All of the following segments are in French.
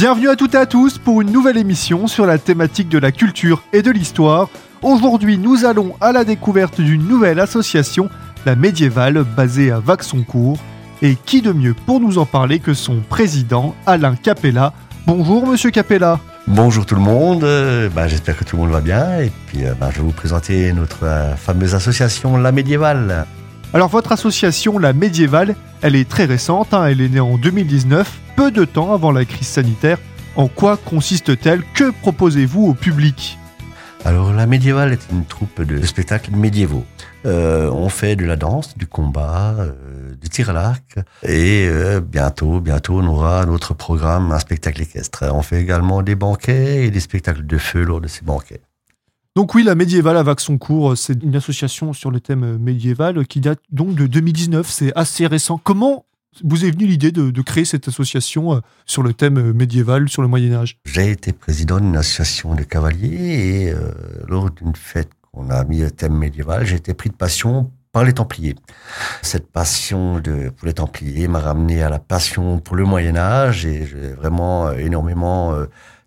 Bienvenue à toutes et à tous pour une nouvelle émission sur la thématique de la culture et de l'histoire. Aujourd'hui, nous allons à la découverte d'une nouvelle association, la médiévale, basée à Vaxoncourt. Et qui de mieux pour nous en parler que son président, Alain Capella? Bonjour, monsieur Capella. Bonjour tout le monde, euh, bah, j'espère que tout le monde va bien et puis euh, bah, je vais vous présenter notre euh, fameuse association La Médiévale. Alors votre association La Médiévale, elle est très récente, hein, elle est née en 2019, peu de temps avant la crise sanitaire. En quoi consiste-t-elle? Que proposez-vous au public? Alors La Médiévale est une troupe de spectacles médiévaux. on fait de la danse, du combat, du tir à l'arc. Et euh, bientôt, bientôt, on aura notre programme, un spectacle équestre. On fait également des banquets et des spectacles de feu lors de ces banquets. Donc oui, la médiévale à Vaxoncourt, c'est une association sur le thème médiéval qui date donc de 2019, c'est assez récent. Comment vous est venue l'idée de, créer cette association euh, sur le thème médiéval, sur le Moyen Âge? J'ai été président d'une association de cavaliers et euh, lors d'une fête qu'on a mis le thème médiéval, j'ai été pris de passion par les Templiers. Cette passion de, pour les Templiers m'a ramené à la passion pour le Moyen Âge et j'ai vraiment euh, énormément euh,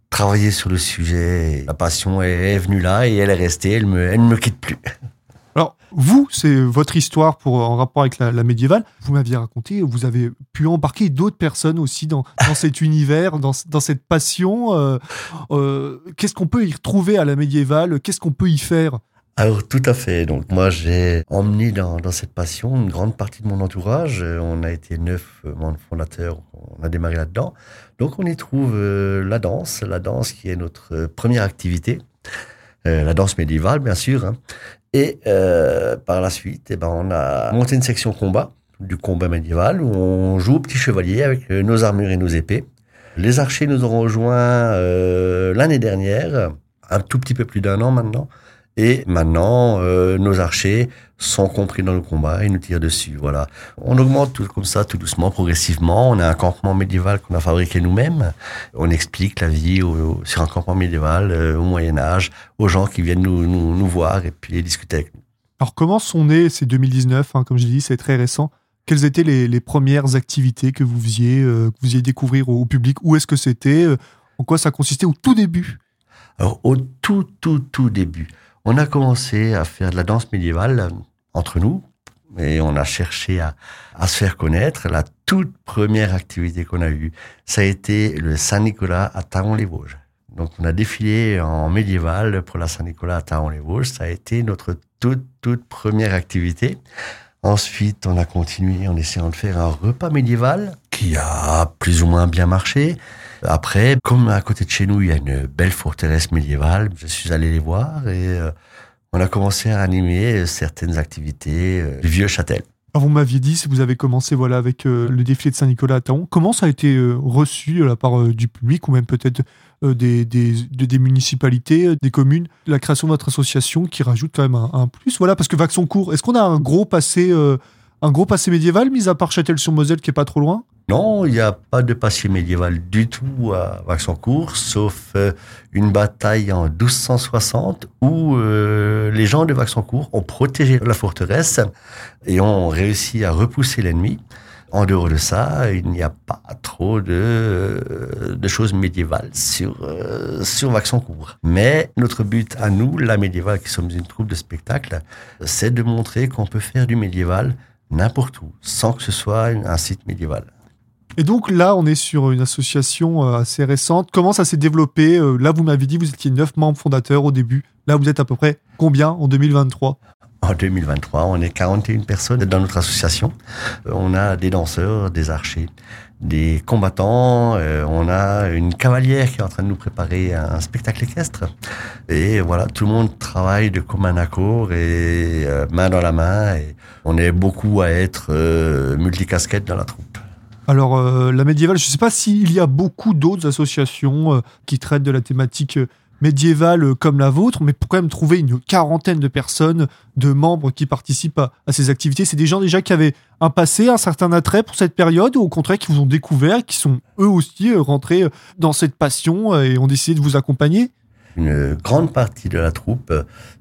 travaillé sur le sujet. La passion est, venue là et elle est restée, elle ne me quitte plus. Alors, vous, c'est votre histoire pour, en rapport avec la, médiévale. Vous m'aviez raconté, vous avez pu embarquer d'autres personnes aussi dans, cet univers, dans, cette passion. Euh, qu'est-ce qu'on peut y retrouver à la médiévale? Qu'est-ce qu'on peut y faire? Alors tout à fait. Donc moi j'ai emmené dans, cette passion une grande partie de mon entourage. On a été neuf membres fondateurs, on a démarré là-dedans. Donc on y trouve euh, la danse, la danse qui est notre euh, première activité, euh, la danse médiévale bien sûr. Hein. Et par la suite, eh ben, on a monté une section combat, du combat médiéval, où on joue au petit chevalier avec nos armures et nos épées. Les archers nous ont rejoints l'année dernière, un tout petit peu plus d'un an maintenant. Et maintenant, euh, nos archers sont compris dans le combat et nous tirent dessus. Voilà. On augmente tout comme ça, tout doucement, progressivement. On a un campement médiéval qu'on a fabriqué nous-mêmes. On explique la vie sur un campement médiéval euh, au Moyen Âge aux gens qui viennent nous, nous, voir et puis discuter avec nous. Alors comment sont nés ces 2019 hein, Comme je dis, c'est très récent. Quelles étaient les, les, premières activités que vous faisiez, euh, que vous faisiez découvrir au, public? Où est-ce que c'était En quoi ça consistait au tout début? Alors au tout, tout, tout début on a commencé à faire de la danse médiévale euh, entre nous et on a cherché à, se faire connaître. La toute première activité qu'on a eue, ça a été le Saint-Nicolas à Taron-les-Vosges. Donc on a défilé en médiéval pour la Saint-Nicolas à Taron-les-Vosges. Ça a été notre toute, toute première activité. Ensuite, on a continué en essayant de faire un repas médiéval qui a plus ou moins bien marché. Après, comme à côté de chez nous, il y a une belle forteresse médiévale, je suis allé les voir et euh, on a commencé à animer certaines activités euh, du vieux châtel. Alors vous m'aviez dit, si vous avez commencé voilà, avec euh, le défilé de Saint-Nicolas à Taon, comment ça a été reçu de la part du public ou même peut-être des, des, des, municipalités, des communes, la création de votre association qui rajoute quand même un, plus Voilà, parce que Vaxoncourt, est-ce qu'on a un gros passé, un gros passé médiéval, mis à part Châtel-sur-Moselle qui est pas trop loin? Non, il n'y a pas de passé médiéval du tout à Vaxencourt, sauf euh, une bataille en 1260 où euh, les gens de Vaxencourt ont protégé la forteresse et ont réussi à repousser l'ennemi. En dehors de ça, il n'y a pas trop de, de choses médiévales sur, euh, sur. Mais notre but à nous, la médiévale, qui sommes une troupe de spectacle, c'est de montrer qu'on peut faire du médiéval n'importe où, sans que ce soit un site médiéval. Et donc là, on est sur une association euh, assez récente. Comment ça s'est développé euh, Là, vous m'avez dit vous étiez neuf membres fondateurs au début. Là, vous êtes à peu près combien en 2023 en 2023, on est 41 personnes dans notre association. Euh, on a des danseurs, des archers, des combattants. On a une cavalière qui est en train de nous préparer un spectacle équestre. Et voilà, tout le monde travaille de commun accord et main dans la main. Et on est beaucoup à être multicasquettes dans la troupe. Alors, euh, la médiévale, je ne sais pas s'il y a beaucoup d'autres associations euh, qui traitent de la thématique euh, médiévale comme la vôtre, mais pour quand même trouver une quarantaine de personnes, de membres qui participent à, ces activités, c'est des gens déjà qui avaient un passé, un certain attrait pour cette période, ou au contraire qui vous ont découvert, qui sont eux aussi rentrés dans cette passion et ont décidé de vous accompagner? Une grande partie de la troupe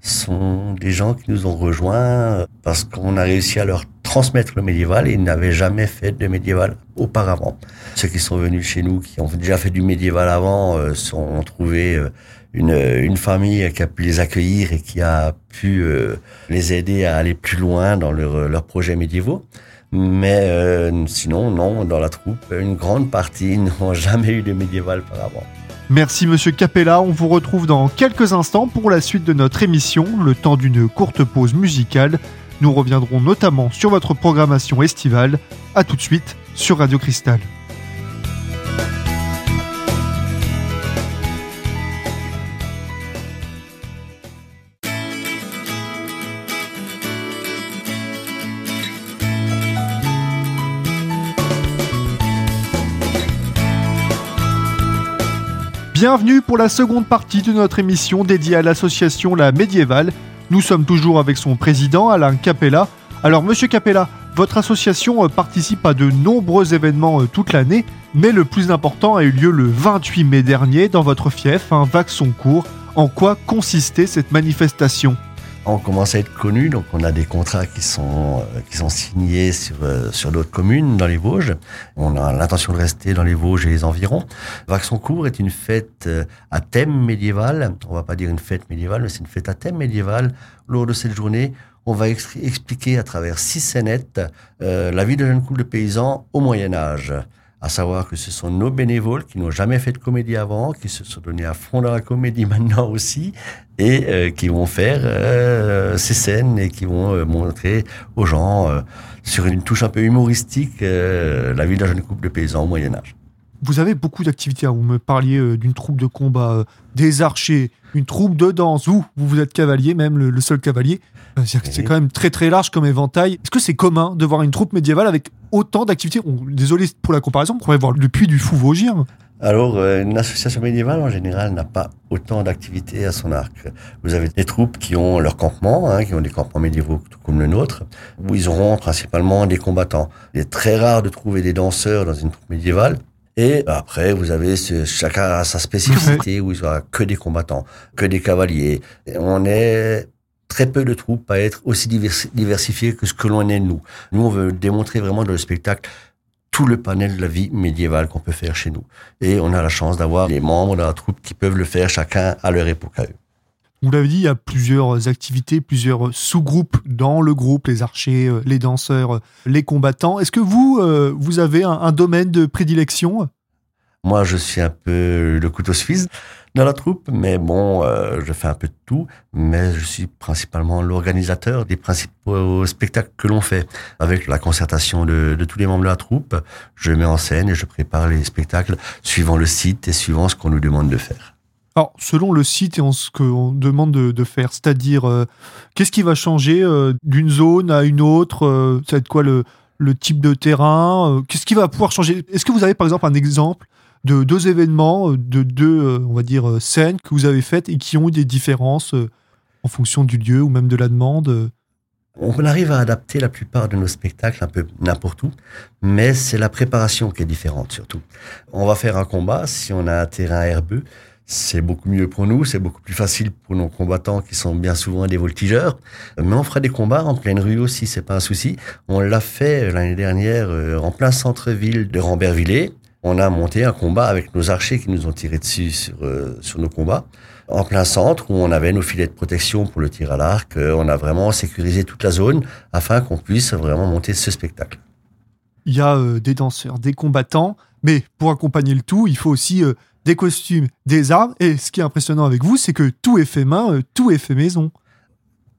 sont des gens qui nous ont rejoints parce qu'on a réussi à leur transmettre le médiéval. Ils n'avaient jamais fait de médiéval auparavant. Ceux qui sont venus chez nous, qui ont déjà fait du médiéval avant, euh, ont trouvé euh, une, une, famille qui a pu les accueillir et qui a pu euh, les aider à aller plus loin dans leurs leur projets médiévaux. Mais sinon, non, dans la troupe, une grande partie n'ont jamais eu de médiéval auparavant. Merci Monsieur Capella, on vous retrouve dans quelques instants pour la suite de notre émission, le temps d'une courte pause musicale. Nous reviendrons notamment sur votre programmation estivale. A tout de suite sur Radio Cristal. Bienvenue pour la seconde partie de notre émission dédiée à l'association La Médiévale. Nous sommes toujours avec son président Alain Capella. Alors monsieur Capella, votre association euh, participe à de nombreux événements euh, toute l'année, mais le plus important a eu lieu le 28 mai dernier dans votre fief, un Vaxoncourt. En quoi consistait cette manifestation? On commence à être connu, donc on a des contrats qui sont euh, qui sont signés sur euh, sur d'autres communes dans les Vosges. On a l'intention de rester dans les Vosges et les environs. Vaxoncourt est une fête euh, à thème médiéval. On va pas dire une fête médiévale, mais c'est une fête à thème médiéval. Lors de cette journée, on va expliquer à travers six scénettes la vie de jeunes couple de paysans au Moyen Âge à savoir que ce sont nos bénévoles qui n'ont jamais fait de comédie avant, qui se sont donnés à fond dans la comédie maintenant aussi, et euh, qui vont faire euh, ces scènes et qui vont euh, montrer aux gens, sur une touche un peu humoristique, la vie d'un jeune couple de paysans au Moyen Âge. Vous avez beaucoup d'activités. Hein. Vous me parliez d'une troupe de combat, des archers, une troupe de danse. Vous, vous êtes cavalier, même le, seul cavalier. C'est quand même très très large comme éventail. Est-ce que c'est commun de voir une troupe médiévale avec autant d'activités? Désolé pour la comparaison, on pourrait voir le puits du Fou Vosgien. Alors, euh, une association médiévale, en général, n'a pas autant d'activités à son arc. Vous avez des troupes qui ont leur campement, hein, qui ont des campements médiévaux comme le nôtre, où ils auront principalement des combattants. Il est très rare de trouver des danseurs dans une troupe médiévale. Et après, vous avez ce, chacun a sa spécificité, où il n'y aura que des combattants, que des cavaliers. on est très peu de troupes à être aussi diversifiées que ce que l'on est nous. Nous, on veut démontrer vraiment dans le spectacle tout le panel de la vie médiévale qu'on peut faire chez nous. Et on a la chance d'avoir les membres de la troupe qui peuvent le faire chacun à leur époque à eux. Vous l'avez dit, il y a plusieurs activités, plusieurs sous-groupes dans le groupe, les archers, euh, les danseurs, euh, les combattants. Est-ce que vous, euh, vous avez un, domaine de prédilection? Moi, je suis un peu le couteau suisse dans la troupe, mais bon, je fais un peu de tout, mais je suis principalement l'organisateur des principaux spectacles que l'on fait. Avec la concertation de, tous les membres de la troupe, je mets en scène et je prépare les spectacles suivant le site et suivant ce qu'on nous demande de faire. Alors, selon le site et ce qu'on demande de, faire, c'est-à-dire, euh, qu'est-ce qui va changer euh, d'une zone à une autre Ça va être quoi le, le type de terrain Qu'est-ce qui va pouvoir changer? Est-ce que vous avez par exemple un exemple de deux événements, euh, de deux, euh, on va dire, euh, scènes que vous avez faites et qui ont eu des différences en fonction du lieu ou même de la demande on arrive à adapter la plupart de nos spectacles un peu n'importe où, mais c'est la préparation qui est différente surtout. On va faire un combat, si on a un terrain herbeux, c'est beaucoup mieux pour nous, c'est beaucoup plus facile pour nos combattants qui sont bien souvent des voltigeurs. Mais on fera des combats en pleine rue aussi, c'est pas un souci. On l'a fait l'année dernière en plein centre-ville de Rambervillers on a monté un combat avec nos archers qui nous ont tiré dessus sur, euh, nos combats. En plein centre, où on avait nos filets de protection pour le tir à l'arc, euh, on a vraiment sécurisé toute la zone afin qu'on puisse vraiment monter ce spectacle. Il y a euh, des danseurs, des combattants, mais pour accompagner le tout, il faut aussi des costumes, des armes. Et ce qui est impressionnant avec vous, c'est que tout est fait main, tout est fait maison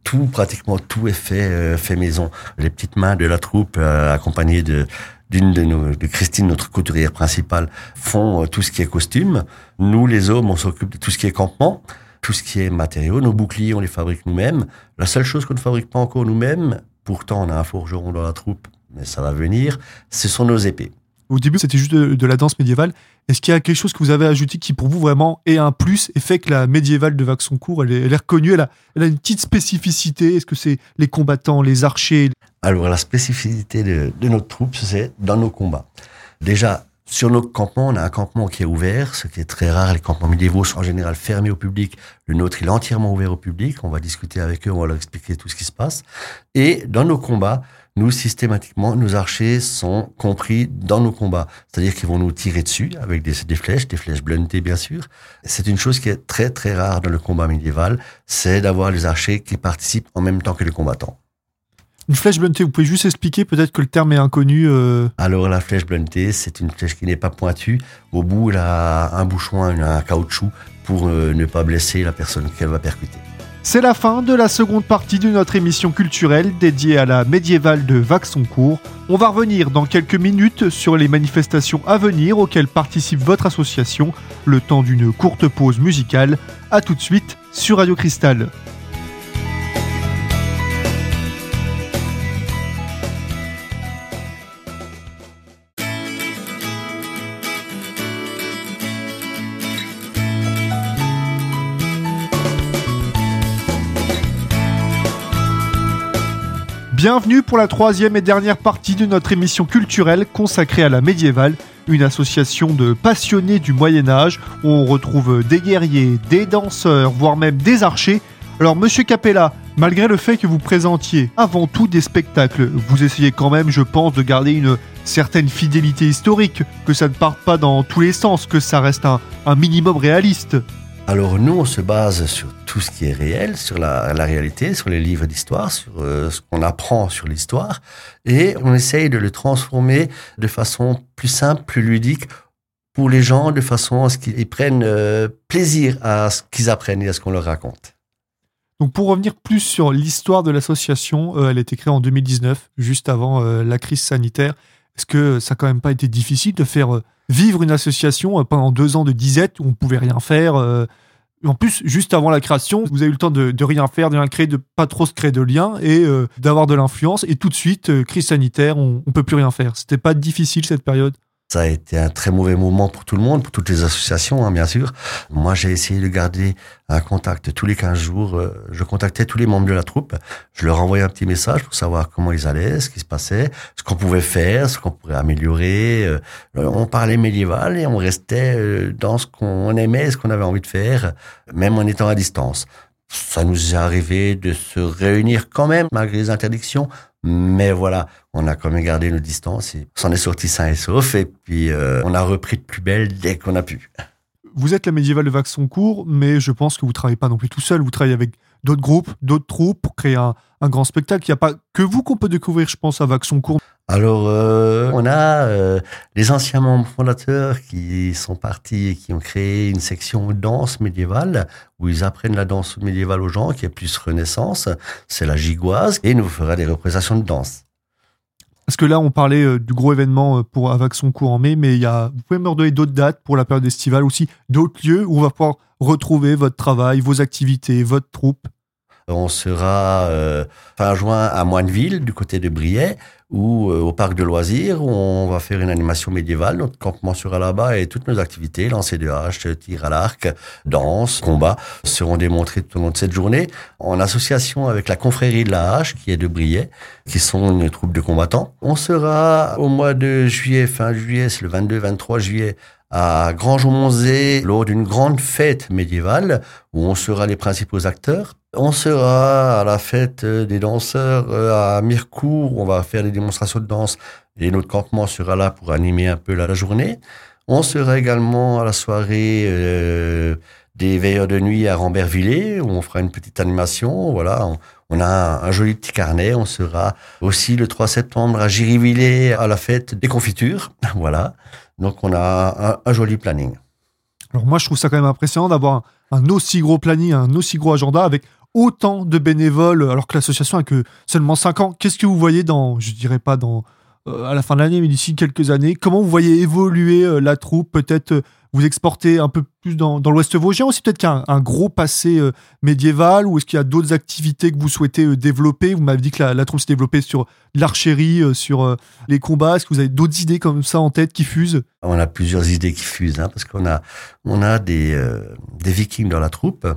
tout, pratiquement tout est fait, fait maison. Les petites mains de la troupe, accompagnées de, d'une de, de Christine, notre couturière principale, font euh, tout ce qui est costume. Nous, les hommes, on s'occupe de tout ce qui est campement, tout ce qui est matériaux. Nos boucliers, on les fabrique nous-mêmes. La seule chose qu'on ne fabrique pas encore nous-mêmes, pourtant on a un forgeron dans la troupe, mais ça va venir, ce sont nos épées. Au début, c'était juste de, la danse médiévale. Est-ce qu'il y a quelque chose que vous avez ajouté qui, pour vous, vraiment est un plus et fait que la médiévale de Vaxoncourt, elle est, elle est reconnue, elle a, elle a une petite spécificité? Est-ce que c'est les combattants, les archers? Alors, la spécificité de, de notre troupe, c'est dans nos combats. Déjà, sur nos campements, on a un campement qui est ouvert, ce qui est très rare. Les campements médiévaux sont en général fermés au public. Le nôtre, il est entièrement ouvert au public. On va discuter avec eux, on va leur expliquer tout ce qui se passe. Et dans nos combats, nous, systématiquement, nos archers sont compris dans nos combats. C'est-à-dire qu'ils vont nous tirer dessus avec des, des flèches, des flèches bluntées, bien sûr. C'est une chose qui est très, très rare dans le combat médiéval, c'est d'avoir les archers qui participent en même temps que les combattants. Une flèche bluntée, vous pouvez juste expliquer, peut-être que le terme est inconnu. Euh... Alors la flèche bluntée, c'est une flèche qui n'est pas pointue. Au bout, elle a un bouchon, un caoutchouc pour euh, ne pas blesser la personne qu'elle va percuter. C'est la fin de la seconde partie de notre émission culturelle dédiée à la médiévale de Vaxoncourt. On va revenir dans quelques minutes sur les manifestations à venir auxquelles participe votre association, le temps d'une courte pause musicale. A tout de suite sur Radio Cristal. Bienvenue pour la troisième et dernière partie de notre émission culturelle consacrée à la médiévale, une association de passionnés du Moyen Âge où on retrouve des guerriers, des danseurs, voire même des archers. Alors monsieur Capella, malgré le fait que vous présentiez avant tout des spectacles, vous essayez quand même, je pense, de garder une certaine fidélité historique, que ça ne parte pas dans tous les sens, que ça reste un, un minimum réaliste. Alors nous, on se base sur tout ce qui est réel, sur la, réalité, sur les livres d'histoire, sur euh, ce qu'on apprend sur l'histoire, et on essaye de le transformer de façon plus simple, plus ludique pour les gens, de façon à ce qu'ils prennent euh, plaisir à ce qu'ils apprennent et à ce qu'on leur raconte. Donc pour revenir plus sur l'histoire de l'association, euh, elle a été créée en 2019, juste avant la crise sanitaire. Est-ce que ça n'a quand même pas été difficile de faire vivre une association euh, pendant deux ans de disette où on pouvait rien faire. Euh, en plus, juste avant la création, vous avez eu le temps de, rien faire, de rien créer, de pas trop se créer de liens et euh, d'avoir de l'influence. Et tout de suite, crise sanitaire, on, on peut plus rien faire. C'était pas difficile cette période? Ça a été un très mauvais moment pour tout le monde, pour toutes les associations, hein, bien sûr. Moi, j'ai essayé de garder un contact tous les 15 jours. Euh, je contactais tous les membres de la troupe. Je leur envoyais un petit message pour savoir comment ils allaient, ce qui se passait, ce qu'on pouvait faire, ce qu'on pourrait améliorer. Euh, on parlait médiéval et on restait euh, dans ce qu'on aimait, ce qu'on avait envie de faire, même en étant à distance. Ça nous est arrivé de se réunir quand même, malgré les interdictions, mais voilà, on a quand même gardé nos distances et s'en est sorti sain et sauf. Et puis, euh, on a repris de plus belle dès qu'on a pu. Vous êtes la médiévale de Vaxoncourt, mais je pense que vous travaillez pas non plus tout seul. Vous travaillez avec d'autres groupes, d'autres troupes pour créer un, grand spectacle. Il n'y a pas que vous qu'on peut découvrir, je pense, à Vaxoncourt. Alors, euh, on a euh, les anciens membres fondateurs qui sont partis et qui ont créé une section danse médiévale où ils apprennent la danse médiévale aux gens, qui est plus renaissance. C'est la gigoise et nous fera des représentations de danse. Parce que là, on parlait euh, du gros événement pour cours en mai, mais il y a, vous pouvez me redonner d'autres dates pour la période estivale aussi, d'autres lieux où on va pouvoir retrouver votre travail, vos activités, votre troupe? On sera fin juin à Moineville, du côté de Briey, ou euh, au parc de loisirs où on va faire une animation médiévale. Notre campement sera là-bas et toutes nos activités, lancer de hache, tir à l'arc, danse, combat, seront démontrées tout au long de cette journée en association avec la confrérie de la hache qui est de Briey, qui sont une troupe de combattants. On sera au mois de juillet, fin juillet, c'est le 22-23 juillet, à Grange-au-Monzé lors d'une grande fête médiévale où on sera les principaux acteurs. On sera à la fête des danseurs euh, à Mirecourt, on va faire des démonstrations de danse et notre campement sera là pour animer un peu la, journée. On sera également à la soirée euh, des veilleurs de nuit à Rambervillers où on fera une petite animation. Voilà, on, a un, joli petit carnet. On sera aussi le 3 septembre à Girivillers à la fête des confitures. Voilà. Donc on a un, joli planning. Alors moi je trouve ça quand même impressionnant d'avoir un, aussi gros planning, un aussi gros agenda avec autant de bénévoles alors que l'association a que seulement 5 ans. Qu'est-ce que vous voyez dans, je dirais pas dans euh, à la fin de l'année, mais d'ici quelques années, comment vous voyez évoluer euh, la troupe? Peut-être euh, vous exporter un peu plus dans, l'Ouest vosgien aussi? Peut-être a un, gros passé médiéval ou est-ce qu'il y a d'autres activités que vous souhaitez développer? Vous m'avez dit que la, troupe s'est développée sur l'archerie, sur les combats. Est-ce que vous avez d'autres idées comme ça en tête qui fusent? On a plusieurs idées qui fusent hein, parce qu'on a, on a des, des vikings dans la troupe.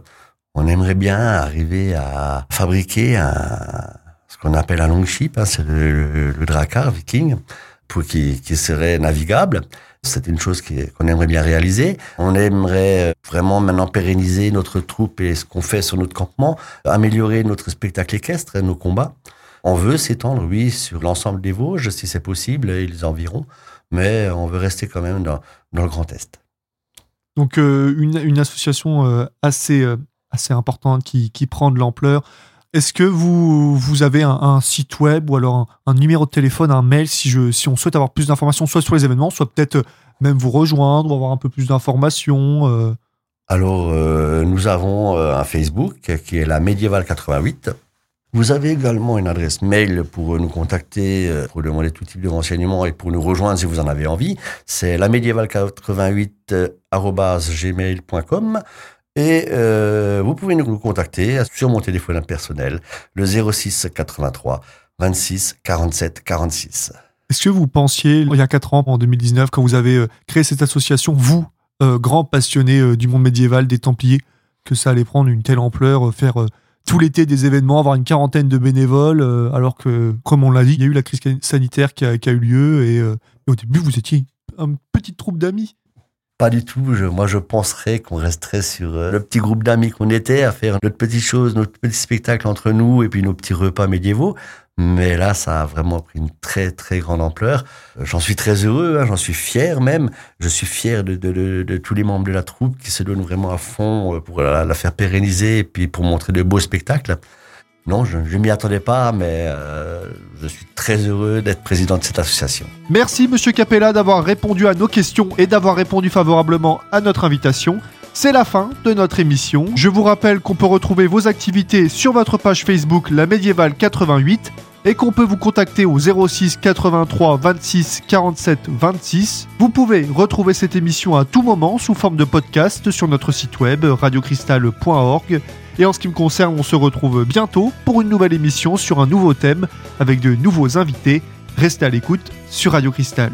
On aimerait bien arriver à fabriquer ce qu'on appelle un longship, hein, c'est le, dracar viking, pour qui, qui serait navigable. C'est une chose qu'on aimerait bien réaliser. On aimerait euh, vraiment maintenant pérenniser notre troupe et ce qu'on fait sur notre campement, améliorer notre spectacle équestre et nos combats. On veut s'étendre, oui, sur l'ensemble des Vosges, si c'est possible, et les environs, mais on veut rester quand même dans, dans le Grand Est. Donc euh, une, une, association euh, assez, assez importante qui, prend de l'ampleur. Est-ce que vous, vous avez un, site web ou alors un, numéro de téléphone, un mail si, je, si on souhaite avoir plus d'informations, soit sur les événements, soit peut-être même vous rejoindre ou avoir un peu plus d'informations Alors, nous avons un Facebook qui est la Médiéval 88. Vous avez également une adresse mail pour nous contacter, pour demander tout type de renseignements et pour nous rejoindre si vous en avez envie. C'est la médiéval88.gmail.com. Et euh, vous pouvez nous contacter sur mon téléphone personnel, le 06 83 26 47 46. Est-ce que vous pensiez, il y a 4 ans, en 2019, quand vous avez euh, créé cette association, vous, euh, grand passionné du monde médiéval, des Templiers, que ça allait prendre une telle ampleur, faire tout l'été des événements, avoir une quarantaine de bénévoles, alors que, comme on l'a dit, il y a eu la crise sanitaire qui a, qui a eu lieu, et, et au début, vous étiez une petite troupe d'amis. Pas du tout. Moi, je penserais qu'on resterait sur euh, le petit groupe d'amis qu'on était, à faire notre petite chose, notre petit spectacle entre nous et puis nos petits repas médiévaux. Mais là, ça a vraiment pris une très, très grande ampleur. J'en suis très heureux, hein, j'en suis fier même. Je suis fier de, tous les membres de la troupe qui se donnent vraiment à fond euh, pour la, la faire pérenniser et puis pour montrer de beaux spectacles. Non, je ne m'y attendais pas, mais euh, je suis très heureux d'être président de cette association. Merci, Monsieur Capella, d'avoir répondu à nos questions et d'avoir répondu favorablement à notre invitation. C'est la fin de notre émission. Je vous rappelle qu'on peut retrouver vos activités sur votre page Facebook La Médiévale 88 et qu'on peut vous contacter au 06 83 26 47 26. Vous pouvez retrouver cette émission à tout moment sous forme de podcast sur notre site web radiocristal.org. Et en ce qui me concerne, on se retrouve bientôt pour une nouvelle émission sur un nouveau thème avec de nouveaux invités. Restez à l'écoute sur Radio Cristal.